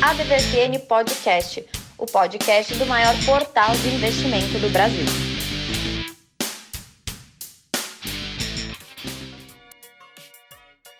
ADVFN Podcast, o podcast do maior portal de investimento do Brasil.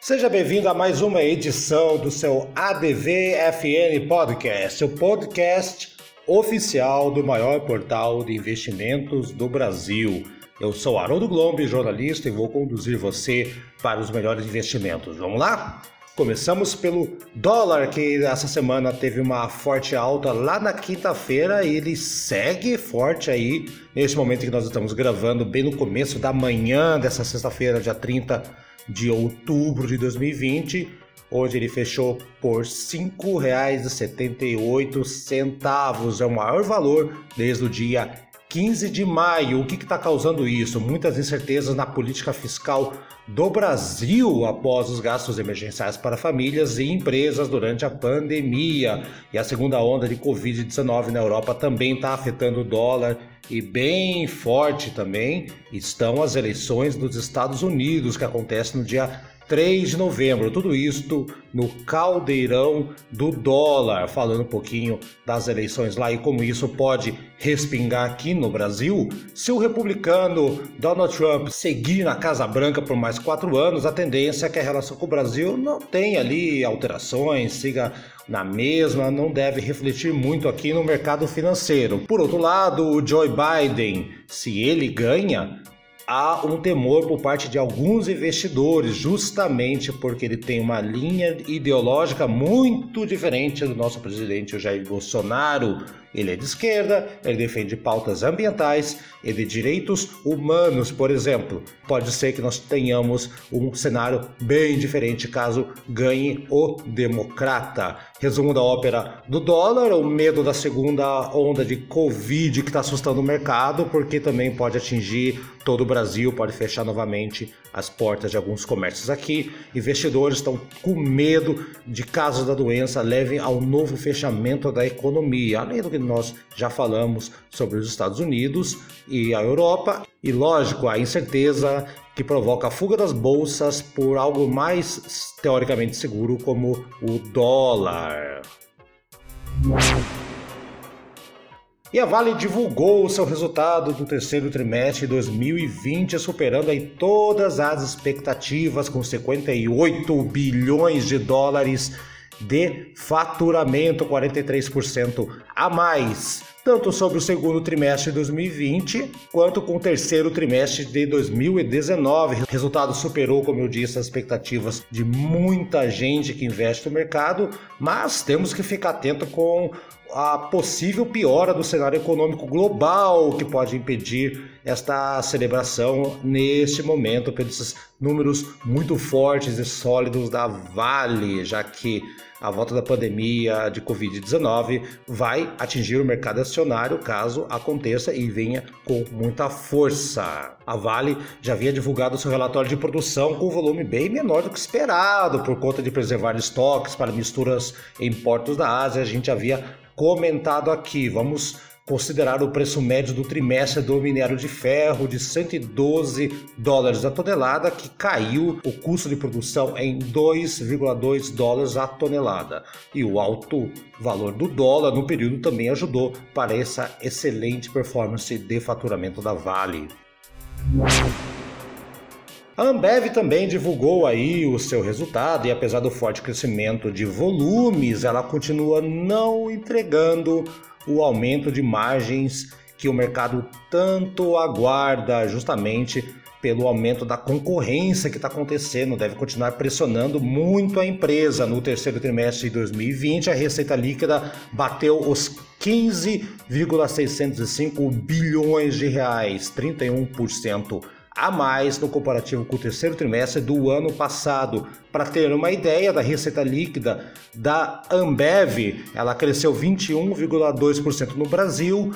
Seja bem-vindo a mais uma edição do seu ADVFN Podcast, o podcast oficial do maior portal de investimentos do Brasil. Eu sou Haroldo Glombe, jornalista, e vou conduzir você para os melhores investimentos. Vamos lá? Começamos pelo dólar, que essa semana teve uma forte alta lá na quinta-feira e ele segue forte aí nesse momento que nós estamos gravando, bem no começo da manhã dessa sexta-feira, dia 30 de outubro de 2020. Hoje ele fechou por R$ 5,78, é o maior valor desde o dia 15 de maio. O que está causando isso? Muitas incertezas na política fiscal do Brasil após os gastos emergenciais para famílias e empresas durante a pandemia. E a segunda onda de Covid-19 na Europa também está afetando o dólar e bem forte também estão as eleições dos Estados Unidos que acontecem no dia 3 de novembro. Tudo isto no caldeirão do dólar, falando um pouquinho das eleições lá e como isso pode respingar aqui no Brasil. Se o republicano Donald Trump seguir na Casa Branca por mais quatro anos, a tendência é que a relação com o Brasil não tenha ali alterações, siga na mesma, não deve refletir muito aqui no mercado financeiro. Por outro lado, o Joe Biden, se ele ganha, há um temor por parte de alguns investidores, justamente porque ele tem uma linha ideológica muito diferente do nosso presidente Jair Bolsonaro. Ele é de esquerda, ele defende pautas ambientais e de direitos humanos, por exemplo. Pode ser que nós tenhamos um cenário bem diferente caso ganhe o democrata. Resumo da ópera do dólar, o medo da segunda onda de Covid que está assustando o mercado, porque também pode atingir todo o Brasil, pode fechar novamente as portas de alguns comércios aqui. Investidores estão com medo de casos da doença levem ao novo fechamento da economia, além do que nós já falamos sobre os Estados Unidos e a Europa. E lógico, a incerteza que provoca a fuga das bolsas por algo mais teoricamente seguro como o dólar. E a Vale divulgou o seu resultado do terceiro trimestre de 2020, superando aí todas as expectativas com 58 bilhões de dólares de faturamento, 43% a mais, tanto sobre o segundo trimestre de 2020 quanto com o terceiro trimestre de 2019. O resultado superou, como eu disse, as expectativas de muita gente que investe no mercado, mas temos que ficar atento com a possível piora do cenário econômico global que pode impedir esta celebração neste momento pelos números muito fortes e sólidos da Vale, já que a volta da pandemia de Covid-19 vai atingir o mercado acionário caso aconteça e venha com muita força. A Vale já havia divulgado seu relatório de produção com volume bem menor do que esperado, por conta de preservar estoques para misturas em portos da Ásia. A gente havia comentado aqui. Vamos considerar o preço médio do trimestre do minério de ferro de 112 dólares a tonelada, que caiu o custo de produção em 2,2 dólares a tonelada. E o alto valor do dólar no período também ajudou para essa excelente performance de faturamento da Vale. A Ambev também divulgou aí o seu resultado e apesar do forte crescimento de volumes, ela continua não entregando o aumento de margens que o mercado tanto aguarda, justamente pelo aumento da concorrência que está acontecendo, deve continuar pressionando muito a empresa. No terceiro trimestre de 2020, a receita líquida bateu os 15,605 bilhões de reais, 31% a mais no comparativo com o terceiro trimestre do ano passado. Para ter uma ideia da receita líquida da Ambev, ela cresceu 21,2% no Brasil,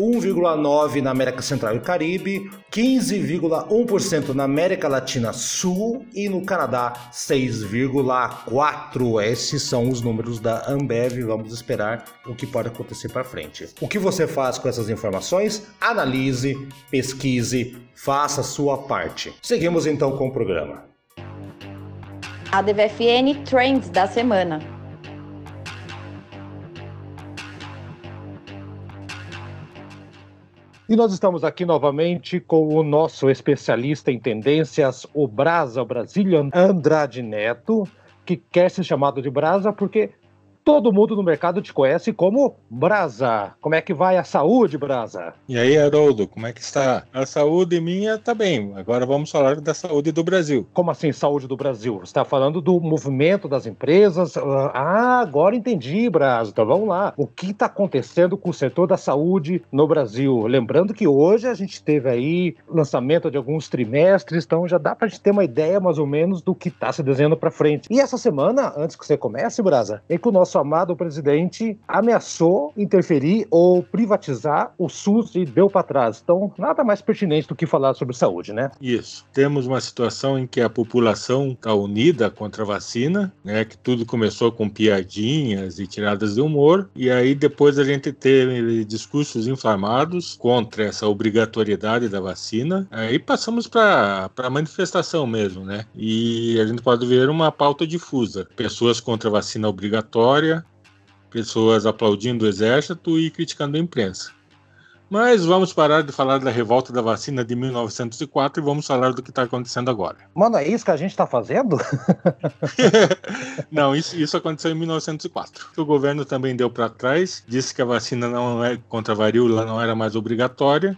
1,9% na América Central e Caribe, 15,1% na América Latina Sul e no Canadá 6,4%. Esses são os números da Ambev. Vamos esperar o que pode acontecer para frente. O que você faz com essas informações? Analise, pesquise, faça a sua parte. Seguimos então com o programa. A DVFN Trends da semana. E nós estamos aqui novamente com o nosso especialista em tendências, o Brasa, o Andrade Neto, que quer ser chamado de Brasa porque Todo mundo no mercado te conhece como Brasa. Como é que vai a saúde, Brasa? E aí, Haroldo, como é que está? A saúde minha tá bem. Agora vamos falar da saúde do Brasil. Como assim, saúde do Brasil? Você está falando do movimento das empresas? Ah, agora entendi, Brasa. Então vamos lá. O que está acontecendo com o setor da saúde no Brasil? Lembrando que hoje a gente teve aí lançamento de alguns trimestres, então já dá para a gente ter uma ideia mais ou menos do que está se desenhando para frente. E essa semana, antes que você comece, Brasa, é que o nosso nosso amado presidente ameaçou interferir ou privatizar o SUS e deu para trás. Então, nada mais pertinente do que falar sobre saúde, né? Isso. Temos uma situação em que a população está unida contra a vacina, né? Que tudo começou com piadinhas e tiradas de humor, e aí depois a gente teve discursos inflamados contra essa obrigatoriedade da vacina. Aí passamos para a manifestação mesmo, né? E a gente pode ver uma pauta difusa: pessoas contra a vacina obrigatória vitória, pessoas aplaudindo o exército e criticando a imprensa. Mas vamos parar de falar da revolta da vacina de 1904 e vamos falar do que está acontecendo agora. Mano, é isso que a gente está fazendo? não, isso, isso aconteceu em 1904. O governo também deu para trás, disse que a vacina não é contra a varíola não era mais obrigatória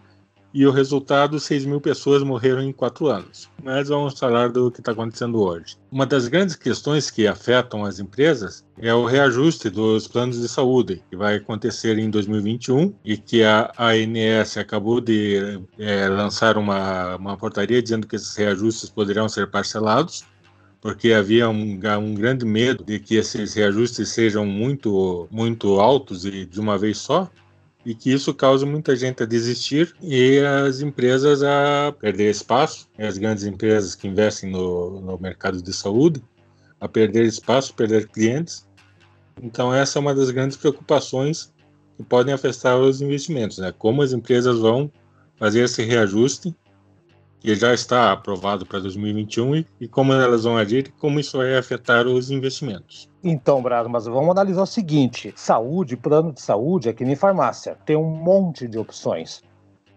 e o resultado, 6 mil pessoas morreram em quatro anos. Mas vamos falar do que está acontecendo hoje. Uma das grandes questões que afetam as empresas é o reajuste dos planos de saúde, que vai acontecer em 2021 e que a ANS acabou de é, lançar uma, uma portaria dizendo que esses reajustes poderão ser parcelados porque havia um, um, grande medo de que esses reajustes sejam muito, muito altos e de uma vez só e que isso causa muita gente a desistir e as empresas a perder espaço, as grandes empresas que investem no, no mercado de saúde, a perder espaço, perder clientes. Então essa é uma das grandes preocupações que podem afetar os investimentos, né? Como as empresas vão fazer esse reajuste que já está aprovado para 2021 e como elas vão agir e como isso vai afetar os investimentos. Então, Brado, mas vamos analisar o seguinte: saúde, plano de saúde é que nem farmácia, tem um monte de opções.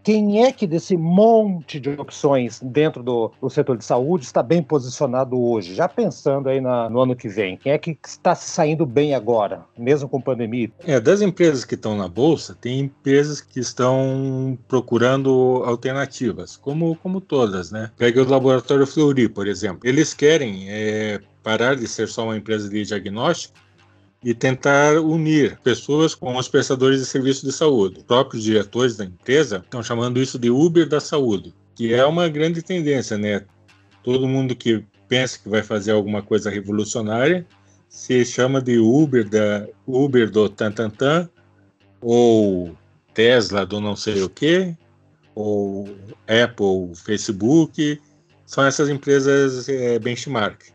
Quem é que desse monte de opções dentro do, do setor de saúde está bem posicionado hoje? Já pensando aí na, no ano que vem, quem é que está se saindo bem agora, mesmo com pandemia? É, das empresas que estão na bolsa, tem empresas que estão procurando alternativas, como, como todas, né? Pega o laboratório Fleury, por exemplo. Eles querem é, parar de ser só uma empresa de diagnóstico e tentar unir pessoas com os prestadores de serviços de saúde. Os próprios diretores da empresa estão chamando isso de Uber da saúde, que é uma grande tendência, né? Todo mundo que pensa que vai fazer alguma coisa revolucionária se chama de Uber da Uber do Tantantan ou Tesla do não sei o que ou Apple, Facebook, são essas empresas é, benchmark.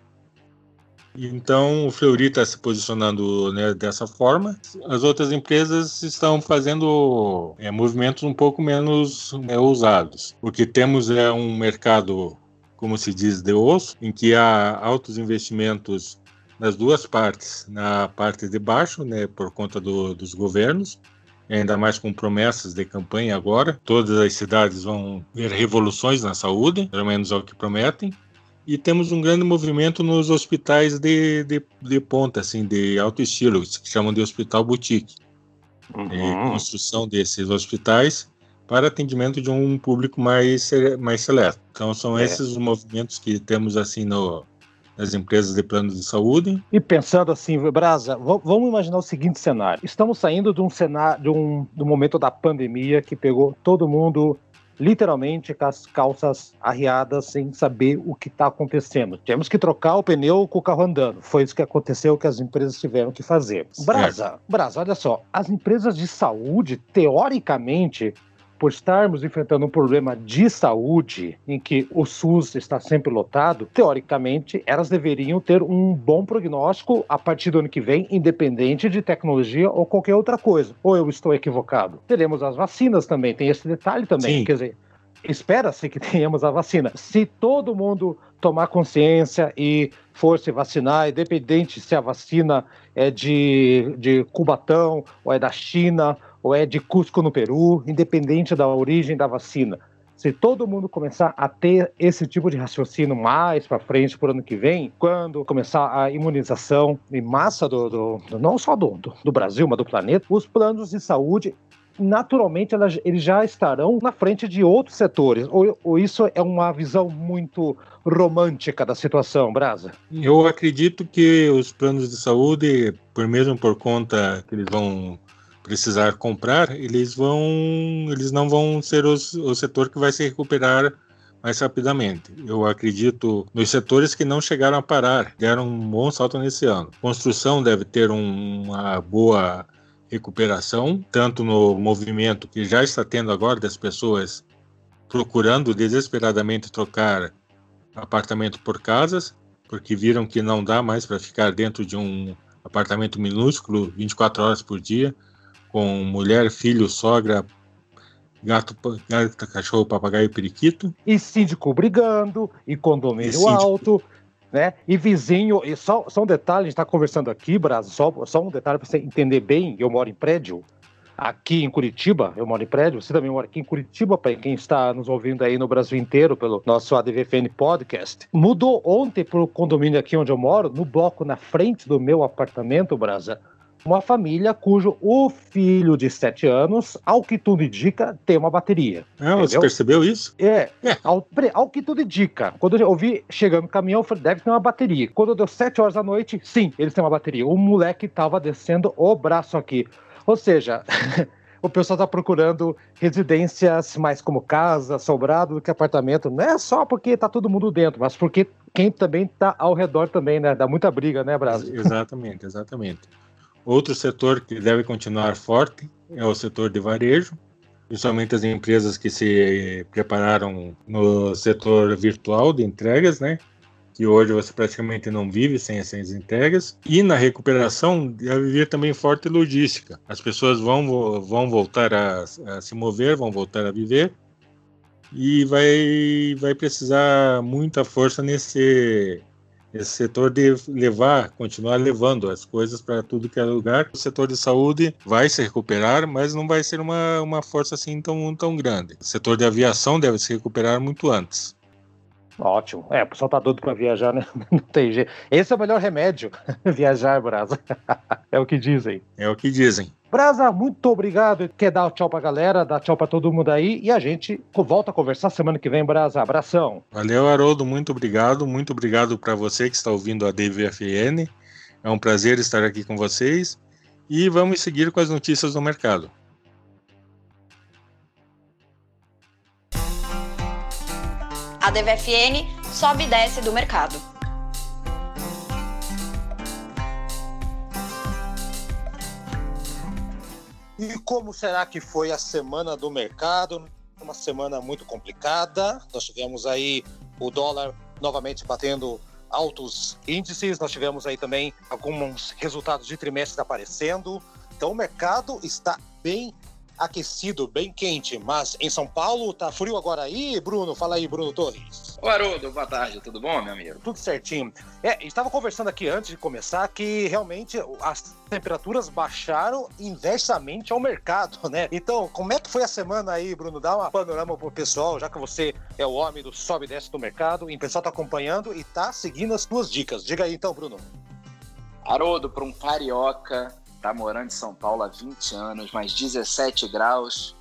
Então o Fleury está se posicionando né, dessa forma. As outras empresas estão fazendo é, movimentos um pouco menos é, ousados, porque temos é, um mercado, como se diz, de osso, em que há altos investimentos nas duas partes, na parte de baixo, né, por conta do, dos governos, ainda mais com promessas de campanha agora. Todas as cidades vão ver revoluções na saúde, pelo menos é o que prometem e temos um grande movimento nos hospitais de, de, de ponta, assim, de alto estilo, que chamam de hospital boutique. Uhum. construção desses hospitais para atendimento de um público mais, mais seleto. Então, são é. esses os movimentos que temos, assim, no, nas empresas de planos de saúde. E pensando assim, Brasa, vamos imaginar o seguinte cenário. Estamos saindo de um cenário, de um, do momento da pandemia que pegou todo mundo literalmente com as calças arriadas sem saber o que está acontecendo. Temos que trocar o pneu com o carro andando. Foi isso que aconteceu que as empresas tiveram que fazer. Brasa, Brasa, olha só, as empresas de saúde, teoricamente, por estarmos enfrentando um problema de saúde em que o SUS está sempre lotado, teoricamente elas deveriam ter um bom prognóstico a partir do ano que vem, independente de tecnologia ou qualquer outra coisa. Ou eu estou equivocado? Teremos as vacinas também, tem esse detalhe também. Sim. Quer dizer, espera-se que tenhamos a vacina. Se todo mundo tomar consciência e for se vacinar, independente se a vacina é de, de Cubatão, ou é da China, ou é de Cusco no Peru, independente da origem da vacina. Se todo mundo começar a ter esse tipo de raciocínio mais para frente, por ano que vem, quando começar a imunização em massa, do, do não só do, do, Brasil, mas do planeta, os planos de saúde naturalmente elas, eles já estarão na frente de outros setores. Ou, ou, isso é uma visão muito romântica da situação, Brasa? Eu acredito que os planos de saúde, por mesmo por conta que eles vão precisar comprar, eles vão, eles não vão ser os, o setor que vai se recuperar mais rapidamente. Eu acredito nos setores que não chegaram a parar, deram um bom salto nesse ano. Construção deve ter um, uma boa recuperação, tanto no movimento que já está tendo agora das pessoas procurando desesperadamente trocar apartamento por casas, porque viram que não dá mais para ficar dentro de um apartamento minúsculo 24 horas por dia com mulher, filho, sogra, gato, gato cachorro, papagaio e periquito. E síndico brigando, e condomínio e alto, né? E vizinho, e só, só um detalhe, a gente está conversando aqui, Brasil, só, só um detalhe para você entender bem, eu moro em prédio, aqui em Curitiba, eu moro em prédio, você também mora aqui em Curitiba, para quem está nos ouvindo aí no Brasil inteiro pelo nosso ADVFN Podcast. Mudou ontem para o condomínio aqui onde eu moro, no bloco na frente do meu apartamento, Brasa, uma família cujo o filho de 7 anos, ao que tudo indica, tem uma bateria. Ah, você percebeu isso? É, é. Ao, ao, que tudo indica. Quando eu vi chegando no caminhão, eu falei, deve ter uma bateria. Quando deu 7 horas da noite, sim, eles têm uma bateria. O moleque estava descendo o braço aqui. Ou seja, o pessoal está procurando residências mais como casa, sobrado do que apartamento. Não é só porque está todo mundo dentro, mas porque quem também está ao redor também, né? Dá muita briga, né, Brasil? Exatamente, exatamente. Outro setor que deve continuar forte é o setor de varejo, principalmente as empresas que se prepararam no setor virtual de entregas, né? Que hoje você praticamente não vive sem essas entregas. E na recuperação deve vir também forte logística. As pessoas vão, vão voltar a, a se mover, vão voltar a viver e vai, vai precisar muita força nesse esse setor de levar, continuar levando as coisas para tudo que é lugar. O setor de saúde vai se recuperar, mas não vai ser uma, uma força assim tão, tão grande. O setor de aviação deve se recuperar muito antes. Ótimo. É, o pessoal tá doido para viajar, né? Não tem jeito. Esse é o melhor remédio. viajar, Brasa. é o que dizem. É o que dizem. Brasa, muito obrigado. Quer dar tchau pra galera, dar tchau pra todo mundo aí e a gente volta a conversar semana que vem, Brasa. Abração. Valeu, Haroldo. Muito obrigado. Muito obrigado para você que está ouvindo a DVFN. É um prazer estar aqui com vocês. E vamos seguir com as notícias do mercado. A DVFN sobe e desce do mercado. E como será que foi a semana do mercado? Uma semana muito complicada. Nós tivemos aí o dólar novamente batendo altos índices. Nós tivemos aí também alguns resultados de trimestres aparecendo. Então o mercado está bem aquecido, bem quente, mas em São Paulo tá frio agora aí, Bruno? Fala aí, Bruno Torres. Ô, Haroldo, boa tarde, tudo bom, meu amigo? Tudo certinho. É, estava conversando aqui antes de começar que realmente as temperaturas baixaram inversamente ao mercado, né? Então, como é que foi a semana aí, Bruno? Dá uma panorama pro pessoal, já que você é o homem do sobe e desce do mercado, e o pessoal tá acompanhando e tá seguindo as suas dicas. Diga aí então, Bruno. Haroldo, para um carioca, tá morando em São Paulo há 20 anos, mais 17 graus,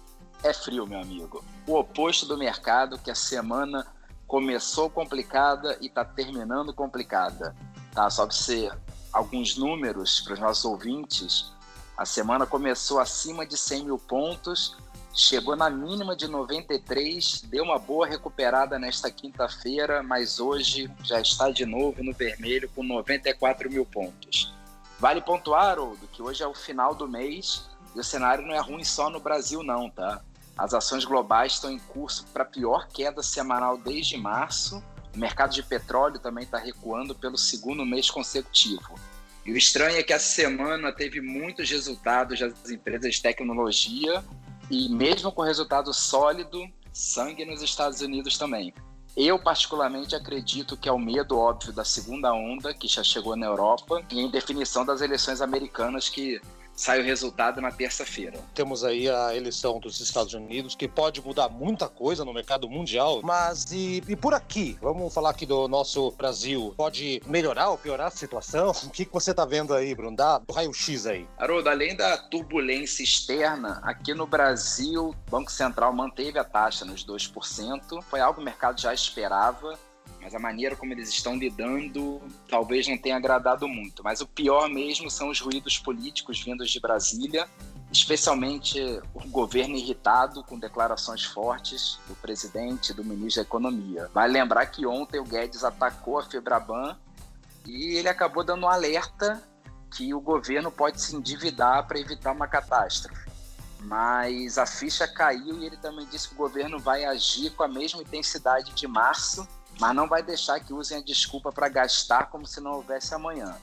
é frio, meu amigo. O oposto do mercado, que a semana começou complicada e está terminando complicada. Tá? Só para você alguns números para os nossos ouvintes. A semana começou acima de 100 mil pontos, chegou na mínima de 93, deu uma boa recuperada nesta quinta-feira, mas hoje já está de novo no vermelho com 94 mil pontos. Vale pontuar, Haroldo, que hoje é o final do mês e o cenário não é ruim só no Brasil, não, tá? As ações globais estão em curso para a pior queda semanal desde março. O mercado de petróleo também está recuando pelo segundo mês consecutivo. E o estranho é que essa semana teve muitos resultados das empresas de tecnologia e mesmo com resultado sólido, sangue nos Estados Unidos também. Eu, particularmente, acredito que é o medo óbvio da segunda onda, que já chegou na Europa, e em definição das eleições americanas, que sai o resultado na terça-feira. Temos aí a eleição dos Estados Unidos, que pode mudar muita coisa no mercado mundial, mas e, e por aqui? Vamos falar aqui do nosso Brasil. Pode melhorar ou piorar a situação? O que, que você está vendo aí, Bruno? Dá do raio-x aí. Haroldo, além da turbulência externa, aqui no Brasil, o Banco Central manteve a taxa nos 2%. Foi algo que o mercado já esperava mas a maneira como eles estão lidando talvez não tenha agradado muito. Mas o pior mesmo são os ruídos políticos vindos de Brasília, especialmente o governo irritado com declarações fortes do presidente, do ministro da Economia. Vai lembrar que ontem o Guedes atacou a Febraban e ele acabou dando um alerta que o governo pode se endividar para evitar uma catástrofe. Mas a ficha caiu e ele também disse que o governo vai agir com a mesma intensidade de março mas não vai deixar que usem a desculpa para gastar como se não houvesse amanhã.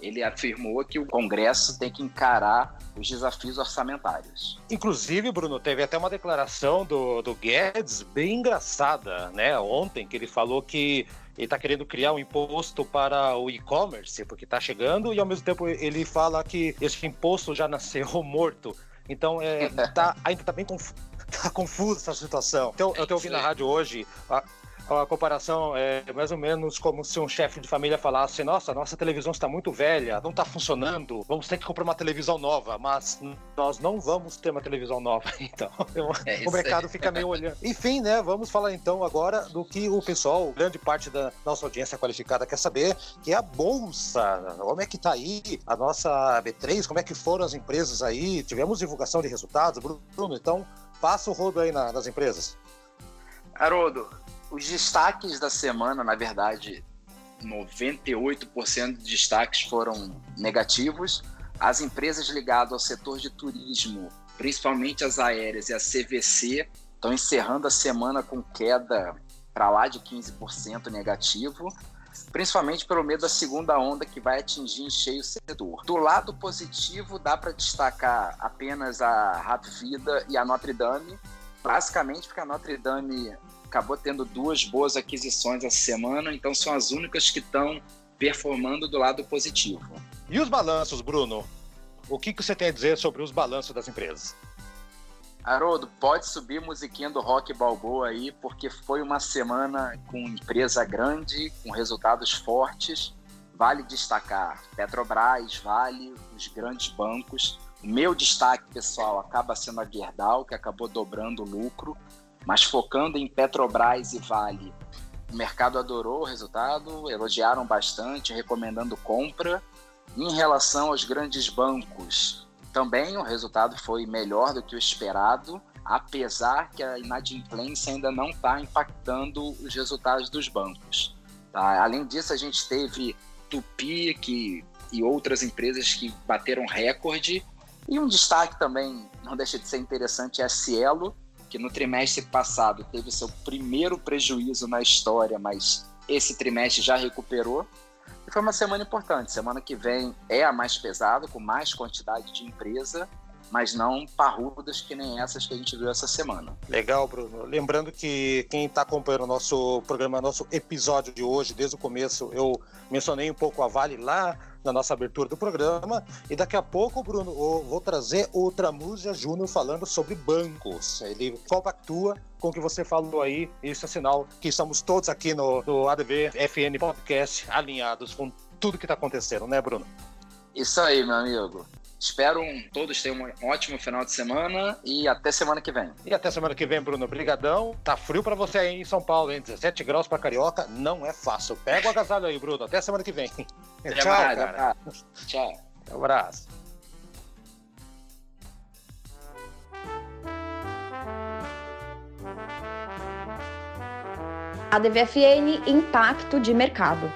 Ele afirmou que o Congresso tem que encarar os desafios orçamentários. Inclusive, Bruno, teve até uma declaração do, do Guedes bem engraçada, né? Ontem, que ele falou que ele está querendo criar um imposto para o e-commerce, porque está chegando, e ao mesmo tempo ele fala que esse imposto já nasceu morto. Então, é, tá, ainda está bem confuso. Tá confusa essa situação. Então, eu estou ouvindo na rádio hoje a comparação é mais ou menos como se um chefe de família falasse: Nossa, nossa televisão está muito velha, não está funcionando, vamos ter que comprar uma televisão nova, mas nós não vamos ter uma televisão nova. Então, é o mercado fica meio olhando. Enfim, né? Vamos falar então agora do que o pessoal, grande parte da nossa audiência qualificada quer saber, que é a Bolsa. Como é que está aí a nossa B3? Como é que foram as empresas aí? Tivemos divulgação de resultados, Bruno, então passa o rodo aí na, nas empresas. Haroldo, os destaques da semana, na verdade, 98% de destaques foram negativos. As empresas ligadas ao setor de turismo, principalmente as aéreas e a CVC, estão encerrando a semana com queda para lá de 15% negativo, principalmente pelo medo da segunda onda que vai atingir em cheio o setor. Do lado positivo, dá para destacar apenas a Rap Vida e a Notre Dame, basicamente porque a Notre Dame acabou tendo duas boas aquisições essa semana, então são as únicas que estão performando do lado positivo. E os balanços, Bruno? O que, que você tem a dizer sobre os balanços das empresas? Haroldo, pode subir musiquinha do Rock Balboa aí, porque foi uma semana com empresa grande, com resultados fortes. Vale destacar Petrobras, Vale, os grandes bancos. O meu destaque, pessoal, acaba sendo a Gerdau, que acabou dobrando o lucro. Mas focando em Petrobras e Vale, o mercado adorou o resultado, elogiaram bastante, recomendando compra. Em relação aos grandes bancos, também o resultado foi melhor do que o esperado, apesar que a inadimplência ainda não está impactando os resultados dos bancos. Tá? Além disso, a gente teve Tupi que, e outras empresas que bateram recorde. E um destaque também, não deixa de ser interessante, é a Cielo, que no trimestre passado teve seu primeiro prejuízo na história, mas esse trimestre já recuperou. E foi uma semana importante. Semana que vem é a mais pesada, com mais quantidade de empresa, mas não parrudas que nem essas que a gente viu essa semana. Legal, Bruno. Lembrando que quem está acompanhando o nosso programa, nosso episódio de hoje, desde o começo, eu mencionei um pouco a Vale lá na nossa abertura do programa. E daqui a pouco, Bruno, vou trazer o Tramúzia Júnior falando sobre bancos. Ele compactua com o que você falou aí. Isso é sinal que estamos todos aqui no, no ADV FN Podcast alinhados com tudo que está acontecendo, né, Bruno? Isso aí, meu amigo. Espero um, todos tenham um ótimo final de semana e até semana que vem. E até semana que vem, Bruno. Obrigadão. Tá frio para você aí em São Paulo, hein? 17 graus para Carioca. Não é fácil. Pega o agasalho aí, Bruno. Até semana que vem. Até Tchau, mais, cara. Tchau. Um abraço. A DVFN Impacto de Mercado.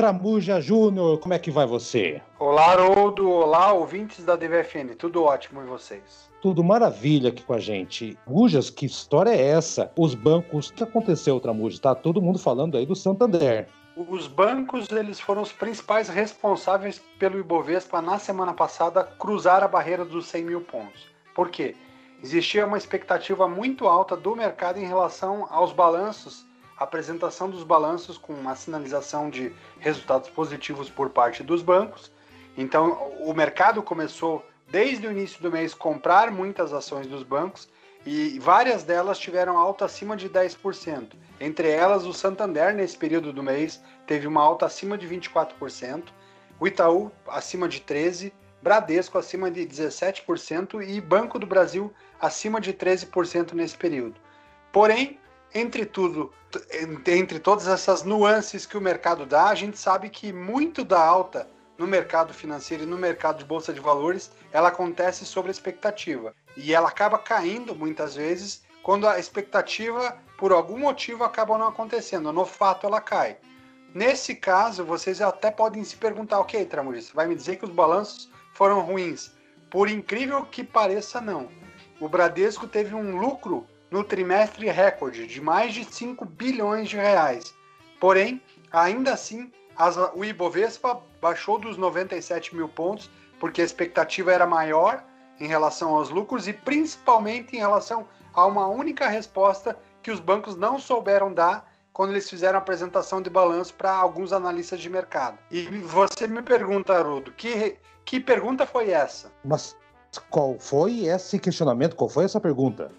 Tramuja Júnior, como é que vai você? Olá, Haroldo. Olá, ouvintes da DVFN. Tudo ótimo e vocês? Tudo maravilha aqui com a gente. Mujas, que história é essa? Os bancos, o que aconteceu, Tramuja? Tá todo mundo falando aí do Santander. Os bancos eles foram os principais responsáveis pelo Ibovespa na semana passada cruzar a barreira dos 100 mil pontos. Por quê? Existia uma expectativa muito alta do mercado em relação aos balanços apresentação dos balanços com uma sinalização de resultados positivos por parte dos bancos. Então, o mercado começou desde o início do mês comprar muitas ações dos bancos e várias delas tiveram alta acima de 10%. Entre elas, o Santander, nesse período do mês, teve uma alta acima de 24%, o Itaú acima de 13%, Bradesco acima de 17% e Banco do Brasil acima de 13% nesse período. Porém, entre tudo, entre todas essas nuances que o mercado dá, a gente sabe que muito da alta no mercado financeiro e no mercado de bolsa de valores, ela acontece sobre a expectativa. E ela acaba caindo muitas vezes quando a expectativa, por algum motivo, acaba não acontecendo. No fato, ela cai. Nesse caso, vocês até podem se perguntar, ok, Tramurista, vai me dizer que os balanços foram ruins? Por incrível que pareça, não. O Bradesco teve um lucro no trimestre recorde de mais de 5 bilhões de reais. Porém, ainda assim, as, o Ibovespa baixou dos 97 mil pontos, porque a expectativa era maior em relação aos lucros e principalmente em relação a uma única resposta que os bancos não souberam dar quando eles fizeram a apresentação de balanço para alguns analistas de mercado. E você me pergunta, Haroldo, que, que pergunta foi essa? Mas qual foi esse questionamento? Qual foi essa pergunta?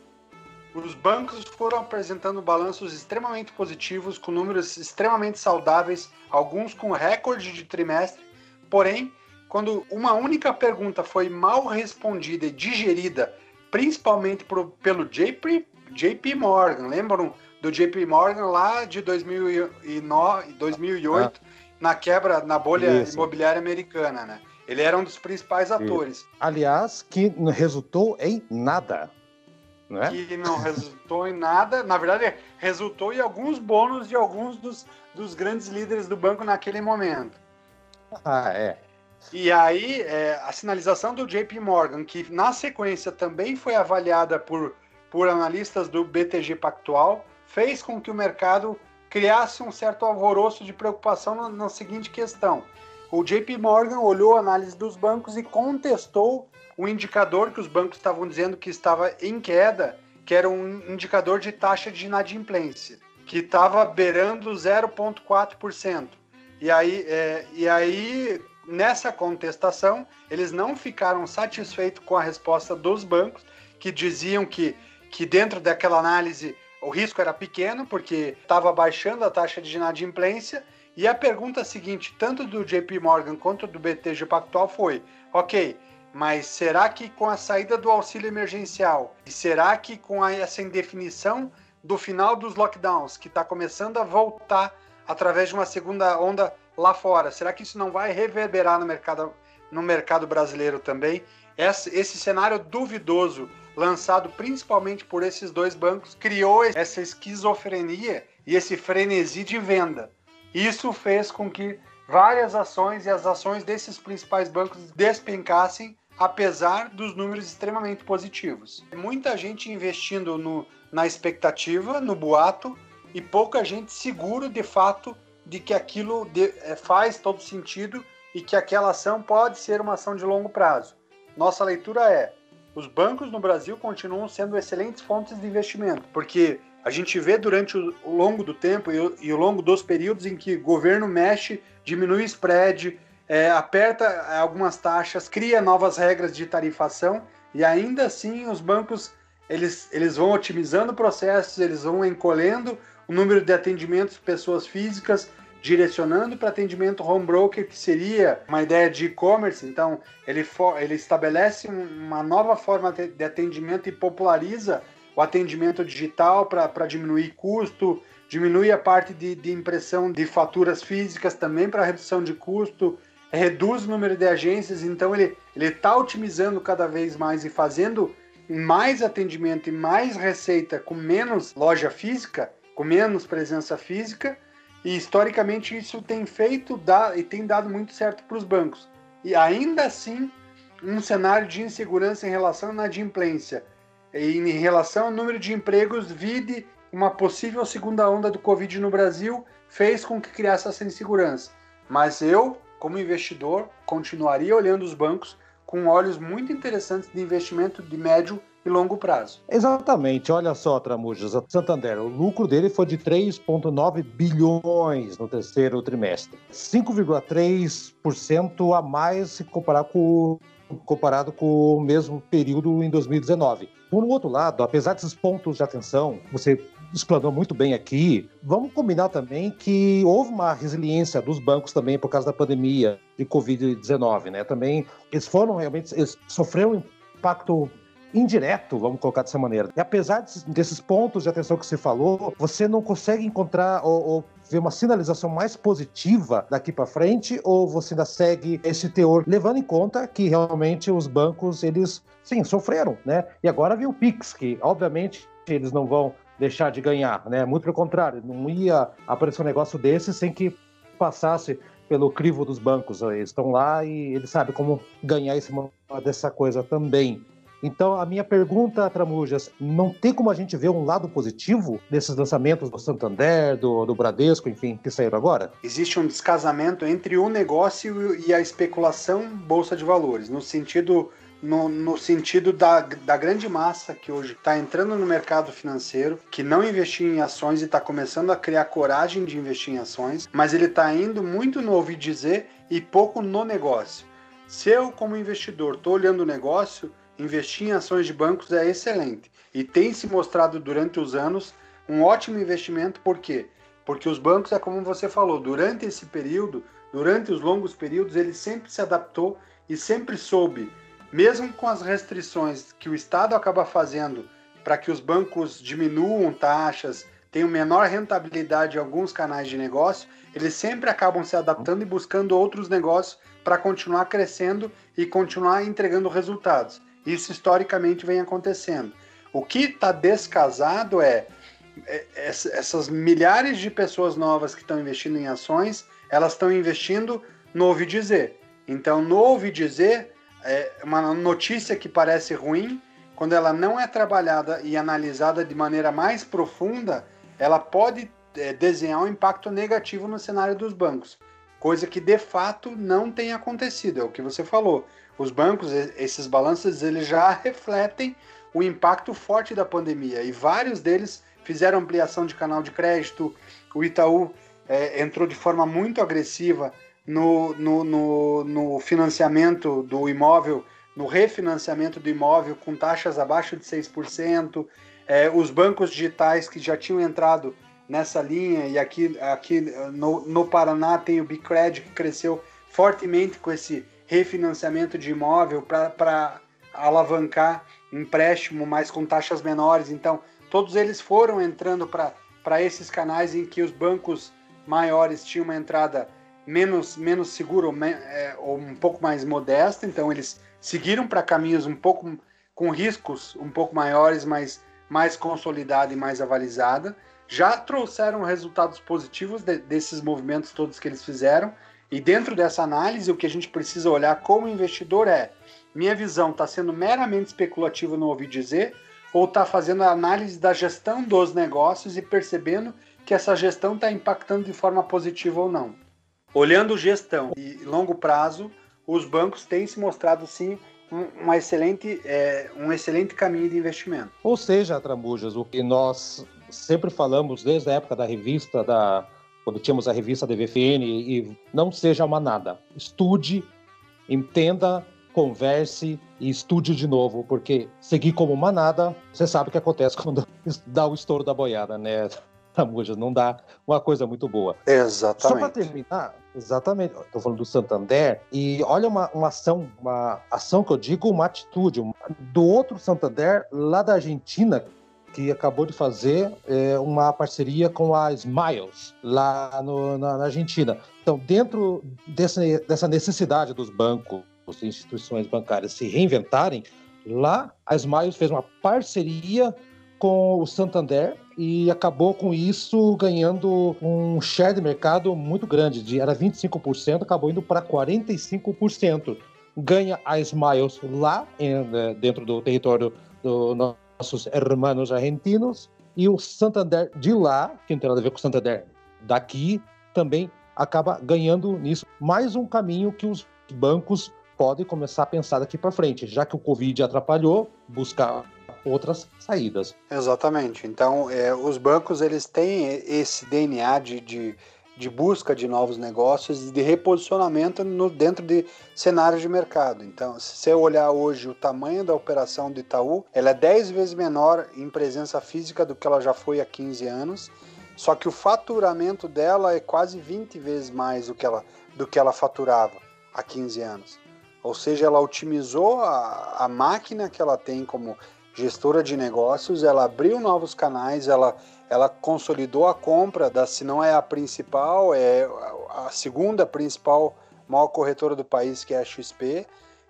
Os bancos foram apresentando balanços extremamente positivos, com números extremamente saudáveis, alguns com recorde de trimestre. Porém, quando uma única pergunta foi mal respondida e digerida, principalmente por, pelo JP, JP Morgan, lembram do JP Morgan lá de 2009, 2008, ah. na quebra, na bolha Isso. imobiliária americana, né? Ele era um dos principais atores. Aliás, que resultou em nada. Né? Que não resultou em nada. Na verdade, resultou em alguns bônus de alguns dos, dos grandes líderes do banco naquele momento. Ah, é. E aí, é, a sinalização do JP Morgan, que na sequência também foi avaliada por, por analistas do BTG Pactual, fez com que o mercado criasse um certo alvoroço de preocupação na, na seguinte questão. O JP Morgan olhou a análise dos bancos e contestou o indicador que os bancos estavam dizendo que estava em queda, que era um indicador de taxa de inadimplência, que estava beirando 0,4%. E aí, é, e aí, nessa contestação, eles não ficaram satisfeitos com a resposta dos bancos, que diziam que, que dentro daquela análise o risco era pequeno, porque estava baixando a taxa de inadimplência. E a pergunta seguinte, tanto do JP Morgan quanto do BTG Pactual, foi: ok, mas será que com a saída do auxílio emergencial e será que com essa indefinição do final dos lockdowns, que está começando a voltar através de uma segunda onda lá fora, será que isso não vai reverberar no mercado, no mercado brasileiro também? Esse, esse cenário duvidoso, lançado principalmente por esses dois bancos, criou essa esquizofrenia e esse frenesi de venda. Isso fez com que várias ações e as ações desses principais bancos despencassem apesar dos números extremamente positivos. Muita gente investindo no, na expectativa, no boato, e pouca gente seguro de fato de que aquilo de, é, faz todo sentido e que aquela ação pode ser uma ação de longo prazo. Nossa leitura é: os bancos no Brasil continuam sendo excelentes fontes de investimento, porque a gente vê durante o, o longo do tempo e, e ao longo dos períodos em que o governo mexe, diminui o spread, é, aperta algumas taxas, cria novas regras de tarifação e ainda assim os bancos eles, eles vão otimizando processos, eles vão encolhendo o número de atendimentos pessoas físicas, direcionando para atendimento home broker, que seria uma ideia de e-commerce. Então, ele, ele estabelece uma nova forma de atendimento e populariza o atendimento digital para diminuir custo, diminui a parte de, de impressão de faturas físicas também para redução de custo, reduz o número de agências, então ele está otimizando cada vez mais e fazendo mais atendimento e mais receita com menos loja física, com menos presença física, e historicamente isso tem feito dá, e tem dado muito certo para os bancos. E ainda assim, um cenário de insegurança em relação à inadimplência e em relação ao número de empregos, vide uma possível segunda onda do Covid no Brasil, fez com que criasse essa insegurança. Mas eu como investidor, continuaria olhando os bancos com olhos muito interessantes de investimento de médio e longo prazo. Exatamente. Olha só, Tramujas, Santander, o lucro dele foi de 3,9 bilhões no terceiro trimestre. 5,3% a mais se comparar com comparado com o mesmo período em 2019. Por outro lado, apesar desses pontos de atenção, você explanou muito bem aqui, vamos combinar também que houve uma resiliência dos bancos também por causa da pandemia de Covid-19, né? Também eles foram realmente, eles sofreram um impacto indireto, vamos colocar dessa maneira. E apesar desses pontos de atenção que você falou, você não consegue encontrar ou, ou ver uma sinalização mais positiva daqui para frente ou você ainda segue esse teor levando em conta que realmente os bancos eles sim sofreram, né? E agora vem o Pix que obviamente eles não vão deixar de ganhar, né? Muito pelo contrário, não ia aparecer um negócio desse sem que passasse pelo crivo dos bancos. Eles estão lá e eles sabem como ganhar esse dessa coisa também. Então, a minha pergunta, Tramujas, não tem como a gente ver um lado positivo desses lançamentos do Santander, do, do Bradesco, enfim, que saíram agora? Existe um descasamento entre o negócio e a especulação bolsa de valores, no sentido no, no, sentido da, da grande massa que hoje está entrando no mercado financeiro, que não investia em ações e está começando a criar coragem de investir em ações, mas ele está indo muito no ouvir dizer e pouco no negócio. Se eu, como investidor, estou olhando o negócio, investir em ações de bancos é excelente e tem se mostrado durante os anos um ótimo investimento, por quê? Porque os bancos, é como você falou, durante esse período, durante os longos períodos, ele sempre se adaptou e sempre soube, mesmo com as restrições que o Estado acaba fazendo para que os bancos diminuam taxas, tenham menor rentabilidade em alguns canais de negócio, eles sempre acabam se adaptando e buscando outros negócios para continuar crescendo e continuar entregando resultados. Isso historicamente vem acontecendo. O que está descasado é, é essas milhares de pessoas novas que estão investindo em ações, elas estão investindo no ouvir dizer. Então, no ouvir dizer, é uma notícia que parece ruim, quando ela não é trabalhada e analisada de maneira mais profunda, ela pode é, desenhar um impacto negativo no cenário dos bancos, coisa que de fato não tem acontecido, é o que você falou os bancos, esses balanços, eles já refletem o impacto forte da pandemia e vários deles fizeram ampliação de canal de crédito. O Itaú é, entrou de forma muito agressiva no, no, no, no financiamento do imóvel, no refinanciamento do imóvel com taxas abaixo de 6%. É, os bancos digitais que já tinham entrado nessa linha, e aqui, aqui no, no Paraná tem o Bicred que cresceu fortemente com esse refinanciamento de imóvel para alavancar empréstimo, mas com taxas menores. Então, todos eles foram entrando para esses canais em que os bancos maiores tinham uma entrada menos, menos segura ou, é, ou um pouco mais modesta. Então, eles seguiram para caminhos um pouco com riscos um pouco maiores, mas mais consolidada e mais avalizada. Já trouxeram resultados positivos de, desses movimentos todos que eles fizeram e dentro dessa análise, o que a gente precisa olhar como investidor é: minha visão está sendo meramente especulativa no ouvir dizer, ou está fazendo a análise da gestão dos negócios e percebendo que essa gestão está impactando de forma positiva ou não? Olhando gestão e longo prazo, os bancos têm se mostrado sim um, excelente, é, um excelente caminho de investimento. Ou seja, Tramujas, o que nós sempre falamos desde a época da revista da quando tínhamos a revista DVFN, e não seja uma nada. Estude, entenda, converse e estude de novo, porque seguir como uma nada, você sabe o que acontece quando dá o estouro da boiada, né? Tamuja, não dá uma coisa muito boa. Exatamente. Só para terminar, exatamente, estou falando do Santander, e olha uma, uma ação, uma ação que eu digo, uma atitude do outro Santander lá da Argentina, que acabou de fazer é, uma parceria com a Smiles, lá no, na, na, Argentina. Então, dentro desse, dessa necessidade dos bancos, instituições bancárias se reinventarem, lá a Smiles fez uma parceria com o Santander e acabou com isso ganhando um share de mercado muito grande, de era 25%, acabou indo para 45%. Ganha a Smiles lá em, né, dentro do território do nossos hermanos argentinos, e o Santander de lá, que não tem nada a ver com o Santander daqui, também acaba ganhando nisso. Mais um caminho que os bancos podem começar a pensar daqui para frente, já que o Covid atrapalhou, buscar outras saídas. Exatamente. Então, é, os bancos eles têm esse DNA de, de, de, busca de novos negócios e de reposicionamento no, dentro de cenários de mercado. Então, se você olhar hoje o tamanho da operação do Itaú, ela é 10 vezes menor em presença física do que ela já foi há 15 anos, só que o faturamento dela é quase 20 vezes mais do que ela, do que ela faturava há 15 anos. Ou seja, ela otimizou a, a máquina que ela tem como gestora de negócios, ela abriu novos canais, ela, ela consolidou a compra da, se não é a principal, é a segunda principal maior corretora do país, que é a XP.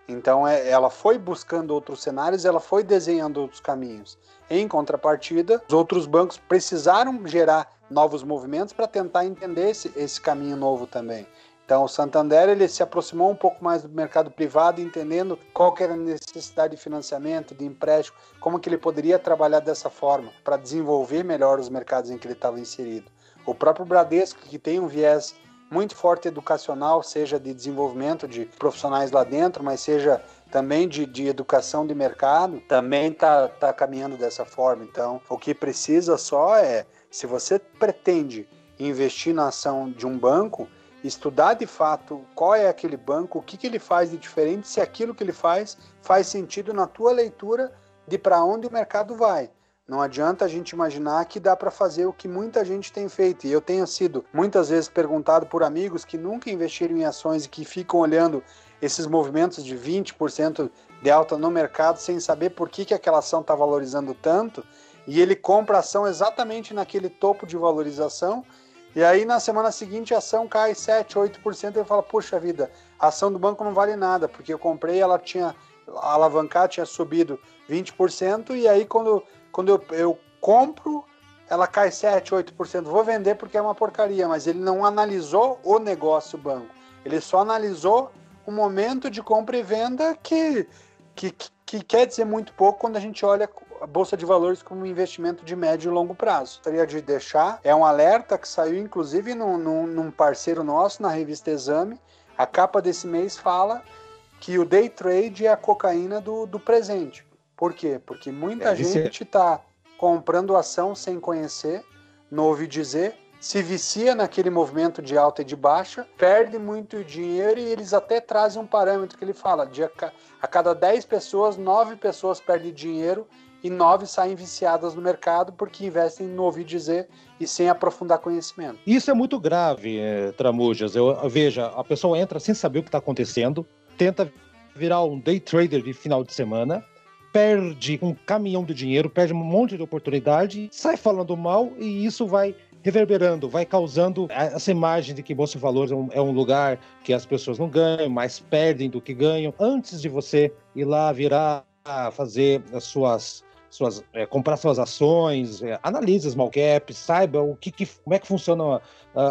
Então é, ela foi buscando outros cenários, ela foi desenhando outros caminhos. Em contrapartida, os outros bancos precisaram gerar novos movimentos para tentar entender esse, esse caminho novo também. Então, o Santander ele se aproximou um pouco mais do mercado privado, entendendo qual era a necessidade de financiamento, de empréstimo, como que ele poderia trabalhar dessa forma para desenvolver melhor os mercados em que ele estava inserido. O próprio Bradesco, que tem um viés muito forte educacional, seja de desenvolvimento de profissionais lá dentro, mas seja também de, de educação de mercado, também está tá caminhando dessa forma. Então, o que precisa só é, se você pretende investir na ação de um banco, estudar de fato qual é aquele banco, o que, que ele faz de diferente, se aquilo que ele faz faz sentido na tua leitura de para onde o mercado vai. Não adianta a gente imaginar que dá para fazer o que muita gente tem feito. E eu tenho sido muitas vezes perguntado por amigos que nunca investiram em ações e que ficam olhando esses movimentos de 20% de alta no mercado sem saber por que, que aquela ação está valorizando tanto. E ele compra a ação exatamente naquele topo de valorização e aí na semana seguinte a ação cai 7, 8%, ele fala, puxa vida, a ação do banco não vale nada, porque eu comprei, ela tinha alavancar tinha subido 20%, e aí quando, quando eu, eu compro, ela cai 7, 8%. Vou vender porque é uma porcaria, mas ele não analisou o negócio banco. Ele só analisou o momento de compra e venda que, que, que quer dizer muito pouco quando a gente olha a Bolsa de Valores como um investimento de médio e longo prazo. Gostaria de deixar, é um alerta que saiu inclusive num, num, num parceiro nosso, na revista Exame. A capa desse mês fala que o day trade é a cocaína do, do presente. Por quê? Porque muita é, gente está comprando ação sem conhecer, não ouvi dizer, se vicia naquele movimento de alta e de baixa, perde muito dinheiro e eles até trazem um parâmetro que ele fala: de a, a cada 10 pessoas, 9 pessoas perdem dinheiro e nove saem viciadas no mercado porque investem no ouvir dizer e sem aprofundar conhecimento. Isso é muito grave, é, Tramujas. Eu, veja, a pessoa entra sem saber o que está acontecendo, tenta virar um day trader de final de semana, perde um caminhão de dinheiro, perde um monte de oportunidade, sai falando mal e isso vai reverberando, vai causando essa imagem de que Bolsa de Valores é um, é um, lugar que as pessoas não ganham, mas perdem do que ganham. Antes de você ir lá virar, fazer as suas suas, é, comprar suas ações, é, analise small caps, saiba o que, que como é que funciona, uh,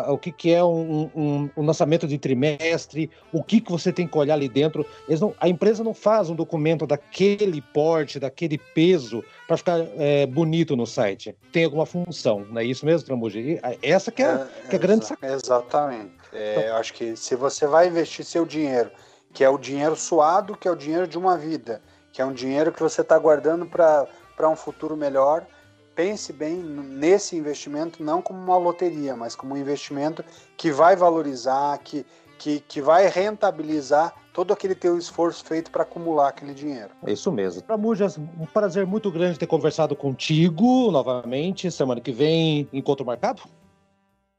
o que, que é um, um, um, lançamento de trimestre, o que, que você tem que olhar ali dentro. Não, a empresa não faz um documento daquele porte, daquele peso, para ficar é, bonito no site. Tem alguma função, não é isso mesmo, Tramuji? Essa que é, é, que é a grande sacada. Exatamente. É, então, eu acho que se você vai investir seu dinheiro, que é o dinheiro suado, que é o dinheiro de uma vida, que é um dinheiro que você está guardando para para um futuro melhor, pense bem nesse investimento não como uma loteria, mas como um investimento que vai valorizar, que, que, que vai rentabilizar todo aquele teu esforço feito para acumular aquele dinheiro. É isso mesmo. Tramujas, um prazer muito grande ter conversado contigo novamente. Semana que vem, encontro marcado?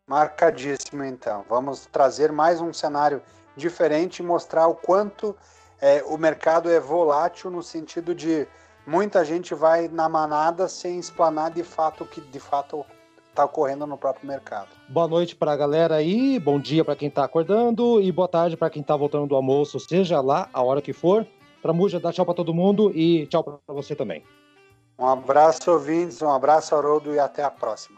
Marcadíssimo, então. Vamos trazer mais um cenário diferente e mostrar o quanto é, o mercado é volátil no sentido de muita gente vai na manada sem explanar de fato o que de fato está ocorrendo no próprio mercado. Boa noite para a galera aí, bom dia para quem está acordando e boa tarde para quem está voltando do almoço, seja lá a hora que for. Para Muja, dá tchau para todo mundo e tchau para você também. Um abraço, ouvintes, um abraço, Haroldo, e até a próxima.